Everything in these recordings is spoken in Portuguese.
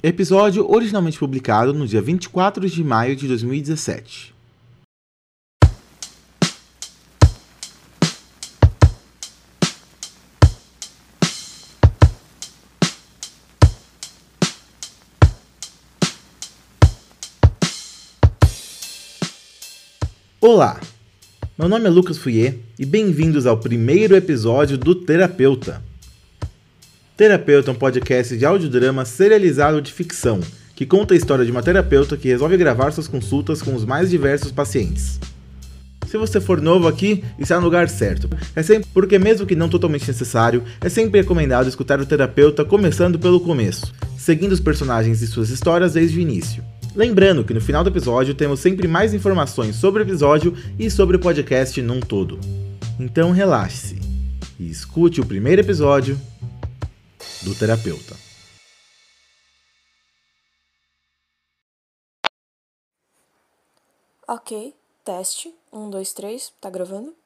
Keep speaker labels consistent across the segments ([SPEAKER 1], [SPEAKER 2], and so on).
[SPEAKER 1] Episódio originalmente publicado no dia 24 de maio de 2017. Olá, meu nome é Lucas Fouier e bem-vindos ao primeiro episódio do Terapeuta. Terapeuta é um podcast de audiodrama serializado de ficção, que conta a história de uma terapeuta que resolve gravar suas consultas com os mais diversos pacientes. Se você for novo aqui, está no lugar certo. É sempre porque mesmo que não totalmente necessário, é sempre recomendado escutar o terapeuta começando pelo começo, seguindo os personagens e suas histórias desde o início. Lembrando que no final do episódio temos sempre mais informações sobre o episódio e sobre o podcast num todo. Então relaxe-se e escute o primeiro episódio do terapeuta.
[SPEAKER 2] Ok, teste. Um, dois, três. Tá gravando?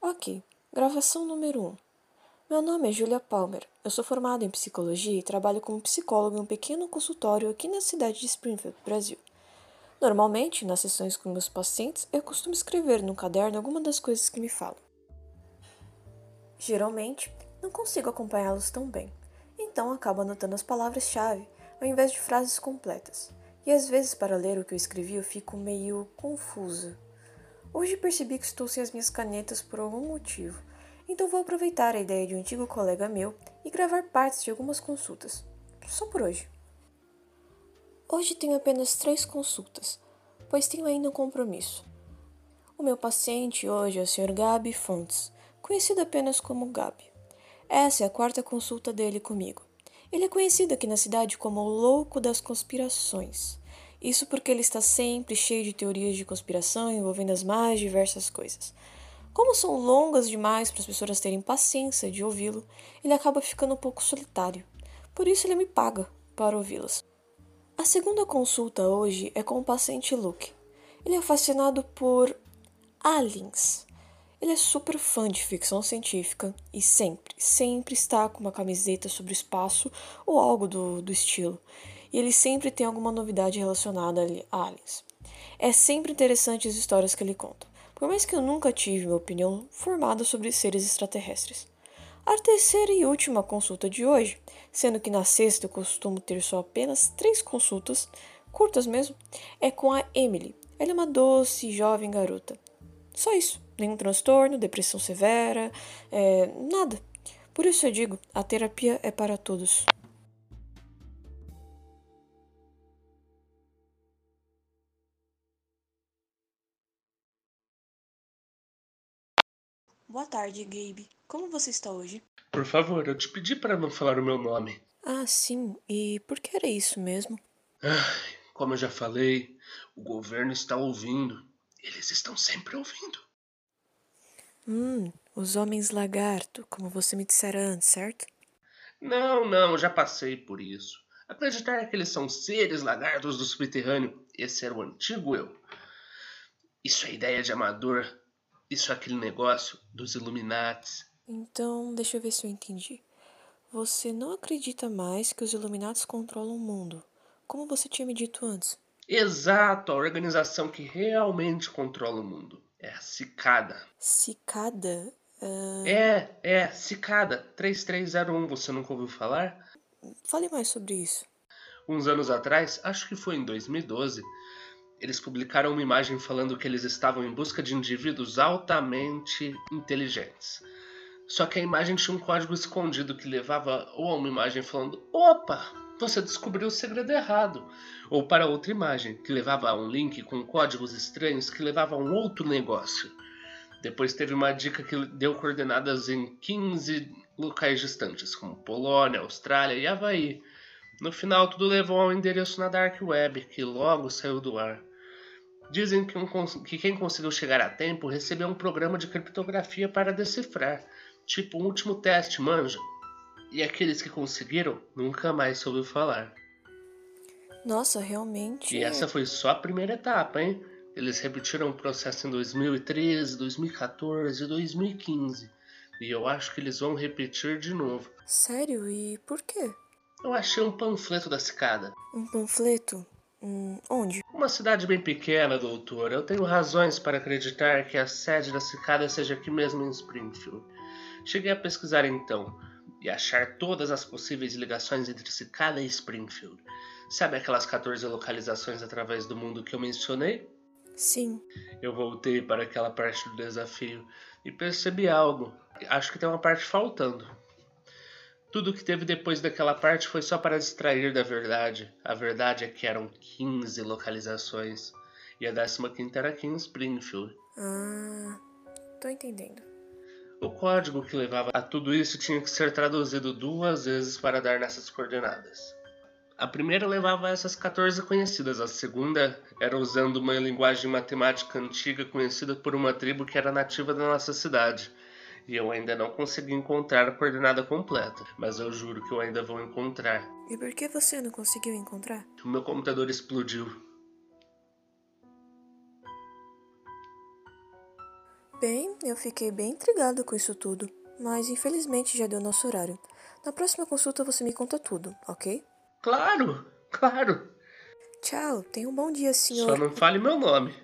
[SPEAKER 2] Ok, gravação número um. Meu nome é Julia Palmer. Eu sou formada em psicologia e trabalho como psicóloga em um pequeno consultório aqui na cidade de Springfield, Brasil. Normalmente, nas sessões com meus pacientes, eu costumo escrever no caderno alguma das coisas que me falam. Geralmente, não consigo acompanhá-los tão bem, então acabo anotando as palavras-chave ao invés de frases completas. E às vezes, para ler o que eu escrevi, eu fico meio confusa. Hoje percebi que estou sem as minhas canetas por algum motivo, então vou aproveitar a ideia de um antigo colega meu e gravar partes de algumas consultas. Só por hoje. Hoje tenho apenas três consultas, pois tenho ainda um compromisso. O meu paciente hoje é o Sr. Gabi Fontes, conhecido apenas como Gabi. Essa é a quarta consulta dele comigo. Ele é conhecido aqui na cidade como o louco das conspirações. Isso porque ele está sempre cheio de teorias de conspiração envolvendo as mais diversas coisas. Como são longas demais para as pessoas terem paciência de ouvi-lo, ele acaba ficando um pouco solitário. Por isso ele me paga para ouvi-las. A segunda consulta hoje é com o paciente Luke. Ele é fascinado por aliens. Ele é super fã de ficção científica e sempre, sempre está com uma camiseta sobre espaço ou algo do, do estilo. E ele sempre tem alguma novidade relacionada a aliens. É sempre interessante as histórias que ele conta, por mais que eu nunca tive uma opinião formada sobre seres extraterrestres. A terceira e última consulta de hoje, sendo que na sexta eu costumo ter só apenas três consultas, curtas mesmo, é com a Emily. Ela é uma doce, jovem garota. Só isso nenhum transtorno, depressão severa, é, nada. Por isso eu digo, a terapia é para todos. Boa tarde, Gabe. Como você está hoje?
[SPEAKER 3] Por favor, eu te pedi para não falar o meu nome.
[SPEAKER 2] Ah, sim. E por que era isso mesmo?
[SPEAKER 3] Ah, como eu já falei, o governo está ouvindo. Eles estão sempre ouvindo.
[SPEAKER 2] Hum, os homens lagarto, como você me dissera antes, certo?
[SPEAKER 3] Não, não, já passei por isso. Acreditar que eles são seres lagartos do subterrâneo, esse era o antigo eu. Isso é ideia de amador. Isso é aquele negócio dos Illuminates.
[SPEAKER 2] Então, deixa eu ver se eu entendi. Você não acredita mais que os Illuminates controlam o mundo, como você tinha me dito antes.
[SPEAKER 3] Exato, a organização que realmente controla o mundo. É Cicada.
[SPEAKER 2] Cicada?
[SPEAKER 3] Uh... É, é, Cicada 3301, você nunca ouviu falar?
[SPEAKER 2] Fale mais sobre isso.
[SPEAKER 3] Uns anos atrás, acho que foi em 2012, eles publicaram uma imagem falando que eles estavam em busca de indivíduos altamente inteligentes. Só que a imagem tinha um código escondido que levava ou a uma imagem falando: opa, você descobriu o segredo errado. Ou para outra imagem, que levava a um link com códigos estranhos que levava a um outro negócio. Depois teve uma dica que deu coordenadas em 15 locais distantes, como Polônia, Austrália e Havaí. No final, tudo levou a um endereço na Dark Web, que logo saiu do ar. Dizem que, um, que quem conseguiu chegar a tempo recebeu um programa de criptografia para decifrar, tipo um último teste, manja. E aqueles que conseguiram nunca mais soube falar.
[SPEAKER 2] Nossa, realmente.
[SPEAKER 3] E essa foi só a primeira etapa, hein? Eles repetiram o processo em 2013, 2014 e 2015. E eu acho que eles vão repetir de novo.
[SPEAKER 2] Sério? E por quê?
[SPEAKER 3] Eu achei um panfleto da cicada.
[SPEAKER 2] Um panfleto? Hum, onde?
[SPEAKER 3] Uma cidade bem pequena, doutor. Eu tenho razões para acreditar que a sede da cicada seja aqui mesmo em Springfield. Cheguei a pesquisar então e achar todas as possíveis ligações entre cicada e Springfield. Sabe aquelas 14 localizações através do mundo que eu mencionei?
[SPEAKER 2] Sim.
[SPEAKER 3] Eu voltei para aquela parte do desafio e percebi algo. Acho que tem uma parte faltando. Tudo que teve depois daquela parte foi só para distrair da verdade. A verdade é que eram 15 localizações. E a 15 era aqui em Springfield.
[SPEAKER 2] Ah, tô entendendo.
[SPEAKER 3] O código que levava a tudo isso tinha que ser traduzido duas vezes para dar nessas coordenadas. A primeira levava essas 14 conhecidas, a segunda era usando uma linguagem matemática antiga conhecida por uma tribo que era nativa da nossa cidade e eu ainda não consegui encontrar a coordenada completa, mas eu juro que eu ainda vou encontrar.
[SPEAKER 2] E por que você não conseguiu encontrar?
[SPEAKER 3] O meu computador explodiu.
[SPEAKER 2] Bem, eu fiquei bem intrigada com isso tudo, mas infelizmente já deu nosso horário. Na próxima consulta você me conta tudo, ok?
[SPEAKER 3] Claro, claro.
[SPEAKER 2] Tchau, tenha um bom dia, senhor.
[SPEAKER 3] Só não fale meu nome.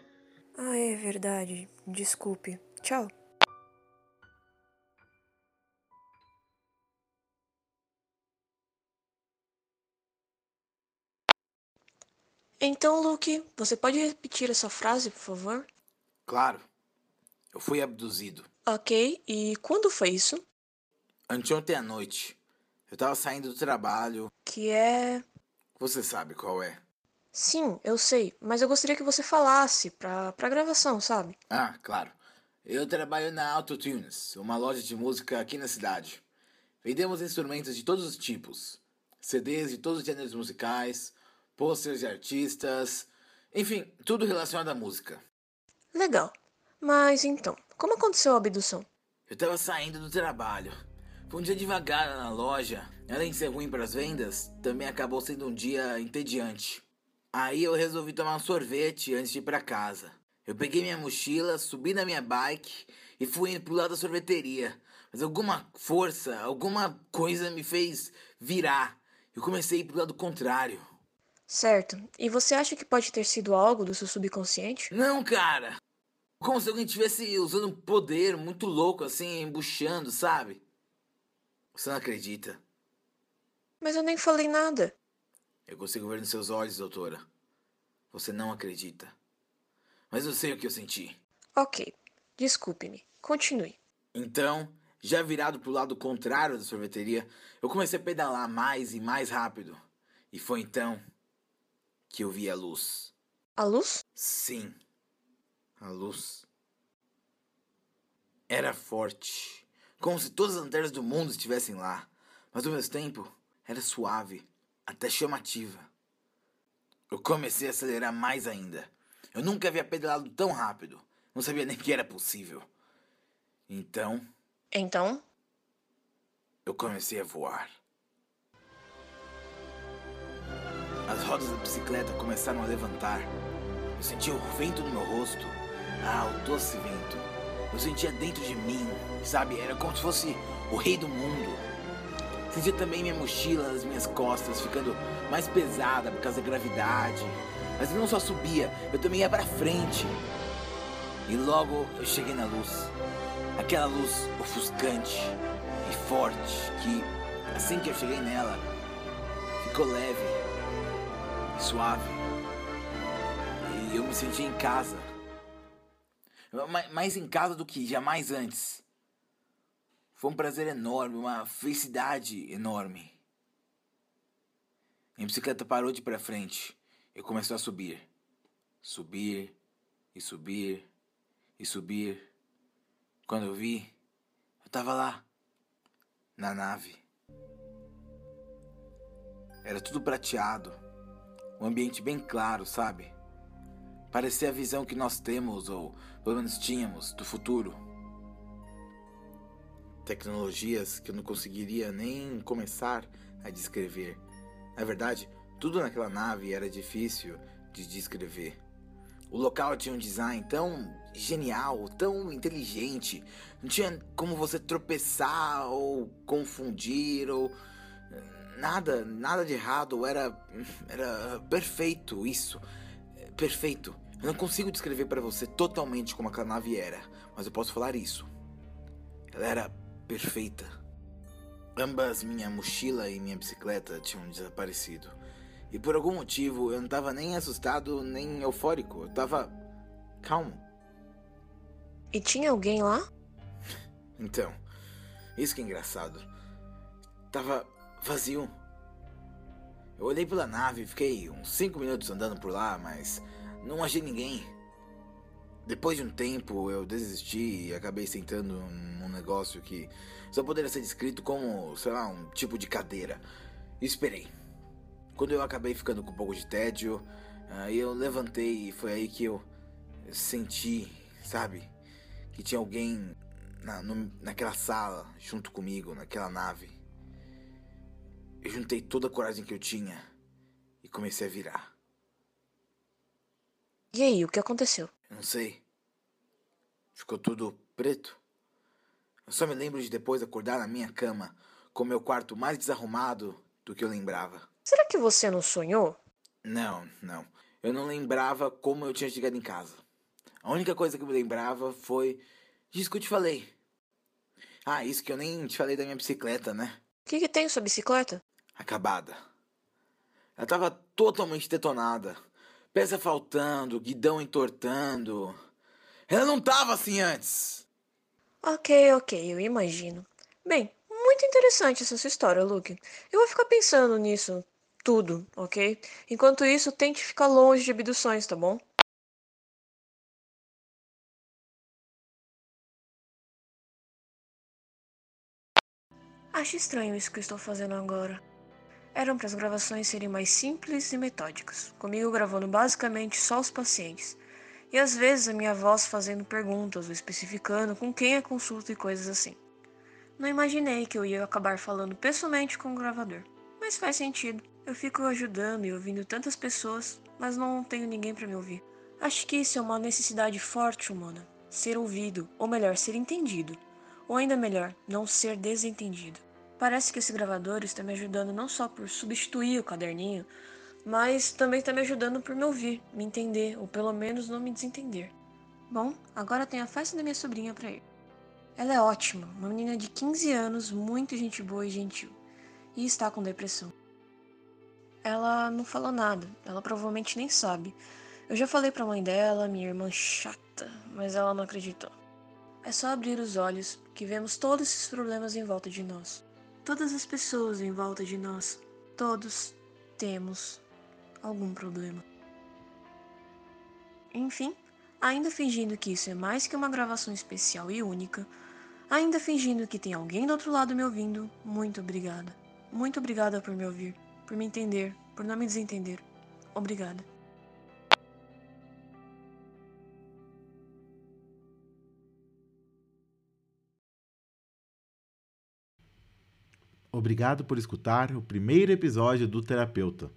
[SPEAKER 2] Ah, é verdade. Desculpe. Tchau. Então, Luke, você pode repetir essa frase, por favor?
[SPEAKER 4] Claro. Eu fui abduzido.
[SPEAKER 2] Ok, e quando foi isso?
[SPEAKER 4] Anteontem à noite. Eu tava saindo do trabalho.
[SPEAKER 2] Que é.
[SPEAKER 4] Você sabe qual é?
[SPEAKER 2] Sim, eu sei, mas eu gostaria que você falasse pra, pra gravação, sabe?
[SPEAKER 4] Ah, claro. Eu trabalho na Autotunes, uma loja de música aqui na cidade. Vendemos instrumentos de todos os tipos: CDs de todos os gêneros musicais, posters de artistas, enfim, tudo relacionado à música.
[SPEAKER 2] Legal. Mas então, como aconteceu a abdução?
[SPEAKER 4] Eu tava saindo do trabalho. Foi um dia devagar na loja. Além de ser ruim para as vendas, também acabou sendo um dia entediante. Aí eu resolvi tomar um sorvete antes de ir para casa. Eu peguei minha mochila, subi na minha bike e fui indo pro lado da sorveteria. Mas alguma força, alguma coisa me fez virar. Eu comecei a ir pro lado contrário.
[SPEAKER 2] Certo. E você acha que pode ter sido algo do seu subconsciente?
[SPEAKER 4] Não, cara! Como se alguém estivesse usando um poder muito louco, assim, embuchando, sabe? Você não acredita?
[SPEAKER 2] Mas eu nem falei nada.
[SPEAKER 4] Eu consigo ver nos seus olhos, doutora. Você não acredita. Mas eu sei o que eu senti.
[SPEAKER 2] Ok. Desculpe-me. Continue.
[SPEAKER 4] Então, já virado pro lado contrário da sorveteria, eu comecei a pedalar mais e mais rápido. E foi então que eu vi a luz.
[SPEAKER 2] A luz?
[SPEAKER 4] Sim, a luz. Era forte, como se todas as lanternas do mundo estivessem lá, mas ao mesmo tempo era suave, até chamativa. Eu comecei a acelerar mais ainda. Eu nunca havia pedalado tão rápido, não sabia nem que era possível. Então.
[SPEAKER 2] Então?
[SPEAKER 4] Eu comecei a voar. As rodas da bicicleta começaram a levantar. Eu sentia o vento no meu rosto. Ah, o doce vento. Eu sentia dentro de mim, sabe? Era como se fosse o rei do mundo. Sentia também minha mochila nas minhas costas ficando mais pesada por causa da gravidade. Mas eu não só subia, eu também ia para frente. E logo eu cheguei na luz. Aquela luz ofuscante e forte que, assim que eu cheguei nela, ficou leve suave. E eu me senti em casa. Mais em casa do que jamais antes. Foi um prazer enorme, uma felicidade enorme. Minha bicicleta parou de ir pra frente e começou a subir. Subir e subir e subir. Quando eu vi, eu tava lá, na nave. Era tudo prateado um ambiente bem claro, sabe? Parecia a visão que nós temos, ou pelo menos tínhamos, do futuro. Tecnologias que eu não conseguiria nem começar a descrever. Na verdade, tudo naquela nave era difícil de descrever. O local tinha um design tão genial, tão inteligente. Não tinha como você tropeçar ou confundir ou nada, nada de errado, era era perfeito isso. Perfeito. Eu não consigo descrever para você totalmente como aquela nave era, mas eu posso falar isso. Ela era perfeita. Ambas minha mochila e minha bicicleta tinham desaparecido. E por algum motivo eu não tava nem assustado nem eufórico. Eu tava calmo.
[SPEAKER 2] E tinha alguém lá?
[SPEAKER 4] Então, isso que é engraçado. Tava vazio. Eu olhei pela nave e fiquei uns 5 minutos andando por lá, mas não achei ninguém. Depois de um tempo eu desisti e acabei sentando num negócio que só poderia ser descrito como, sei lá, um tipo de cadeira. E esperei. Quando eu acabei ficando com um pouco de tédio, aí eu levantei e foi aí que eu senti, sabe, que tinha alguém na, no, naquela sala junto comigo, naquela nave. Eu juntei toda a coragem que eu tinha e comecei a virar.
[SPEAKER 2] E aí, o que aconteceu?
[SPEAKER 4] Não sei. Ficou tudo preto. Eu só me lembro de depois acordar na minha cama com meu quarto mais desarrumado do que eu lembrava.
[SPEAKER 2] Será que você não sonhou?
[SPEAKER 4] Não, não. Eu não lembrava como eu tinha chegado em casa. A única coisa que eu me lembrava foi disso que eu te falei. Ah, isso que eu nem te falei da minha bicicleta, né?
[SPEAKER 2] O que, que tem sua bicicleta?
[SPEAKER 4] Acabada. Ela tava totalmente detonada. Peça faltando, guidão entortando. Ela não tava assim antes.
[SPEAKER 2] Ok, ok, eu imagino. Bem, muito interessante essa sua história, Luke. Eu vou ficar pensando nisso tudo, ok? Enquanto isso, tente ficar longe de abduções, tá bom? Acho estranho isso que eu estou fazendo agora. Eram para as gravações serem mais simples e metódicas, comigo gravando basicamente só os pacientes, e às vezes a minha voz fazendo perguntas ou especificando com quem é consulta e coisas assim. Não imaginei que eu ia acabar falando pessoalmente com o gravador, mas faz sentido. Eu fico ajudando e ouvindo tantas pessoas, mas não tenho ninguém para me ouvir. Acho que isso é uma necessidade forte humana, ser ouvido, ou melhor, ser entendido. Ou ainda melhor, não ser desentendido. Parece que esse gravador está me ajudando não só por substituir o caderninho, mas também está me ajudando por me ouvir, me entender, ou pelo menos não me desentender. Bom, agora tenho a festa da minha sobrinha para ir. Ela é ótima, uma menina de 15 anos, muito gente boa e gentil, e está com depressão. Ela não falou nada, ela provavelmente nem sabe. Eu já falei para a mãe dela, minha irmã chata, mas ela não acreditou. É só abrir os olhos que vemos todos esses problemas em volta de nós. Todas as pessoas em volta de nós, todos temos algum problema. Enfim, ainda fingindo que isso é mais que uma gravação especial e única, ainda fingindo que tem alguém do outro lado me ouvindo, muito obrigada. Muito obrigada por me ouvir, por me entender, por não me desentender. Obrigada.
[SPEAKER 1] Obrigado por escutar o primeiro episódio do Terapeuta.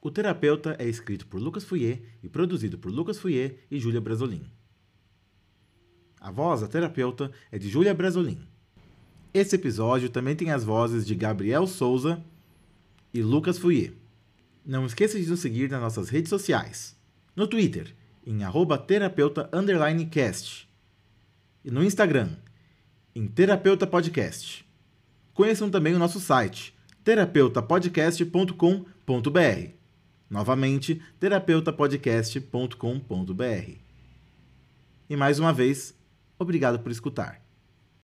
[SPEAKER 1] O Terapeuta é escrito por Lucas Fouier e produzido por Lucas Fouier e Júlia Brasolin. A voz da terapeuta é de Júlia Brasolin. Esse episódio também tem as vozes de Gabriel Souza e Lucas Fouier. Não esqueça de nos seguir nas nossas redes sociais. No Twitter, em terapeuta_cast. E no Instagram, em Terapeuta Podcast. Conheçam também o nosso site, terapeutapodcast.com.br. Novamente, terapeutapodcast.com.br. E mais uma vez, obrigado por escutar.